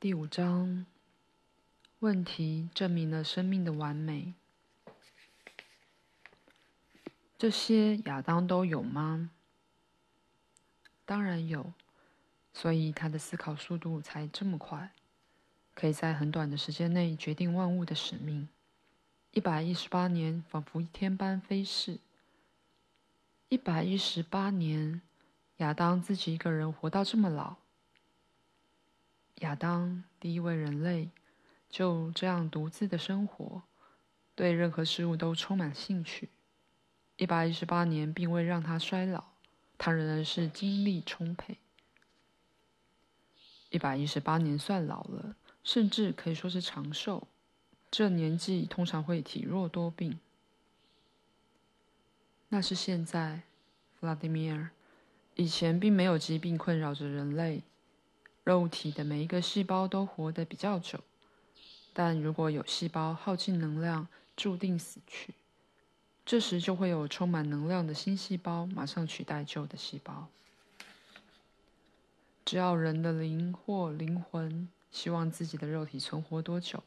第五章，问题证明了生命的完美。这些亚当都有吗？当然有，所以他的思考速度才这么快，可以在很短的时间内决定万物的使命。一百一十八年仿佛一天般飞逝。一百一十八年，亚当自己一个人活到这么老。亚当，第一位人类，就这样独自的生活，对任何事物都充满兴趣。一百一十八年并未让他衰老，他仍然是精力充沛。一百一十八年算老了，甚至可以说是长寿。这年纪通常会体弱多病。那是现在，弗拉迪米尔。以前并没有疾病困扰着人类，肉体的每一个细胞都活得比较久。但如果有细胞耗尽能量，注定死去。这时就会有充满能量的新细胞马上取代旧的细胞。只要人的灵或灵魂希望自己的肉体存活多久，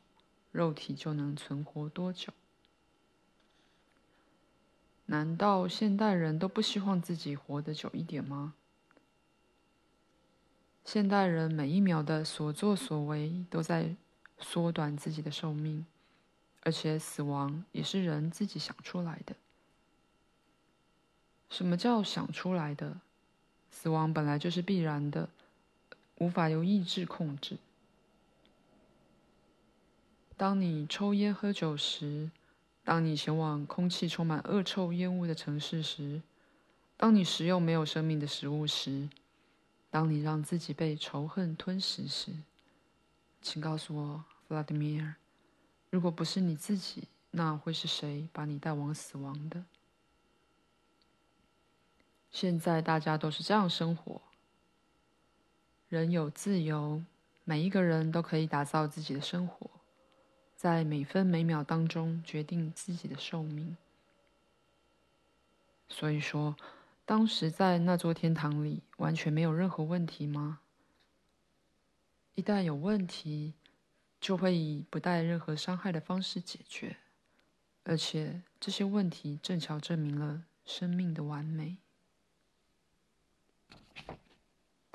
肉体就能存活多久。难道现代人都不希望自己活得久一点吗？现代人每一秒的所作所为都在缩短自己的寿命。而且死亡也是人自己想出来的。什么叫想出来的？死亡本来就是必然的，无法由意志控制。当你抽烟喝酒时，当你前往空气充满恶臭烟雾的城市时，当你食用没有生命的食物时，当你让自己被仇恨吞噬时，请告诉我，弗拉迪米尔。如果不是你自己，那会是谁把你带往死亡的？现在大家都是这样生活。人有自由，每一个人都可以打造自己的生活，在每分每秒当中决定自己的寿命。所以说，当时在那座天堂里完全没有任何问题吗？一旦有问题，就会以不带任何伤害的方式解决，而且这些问题正巧证明了生命的完美。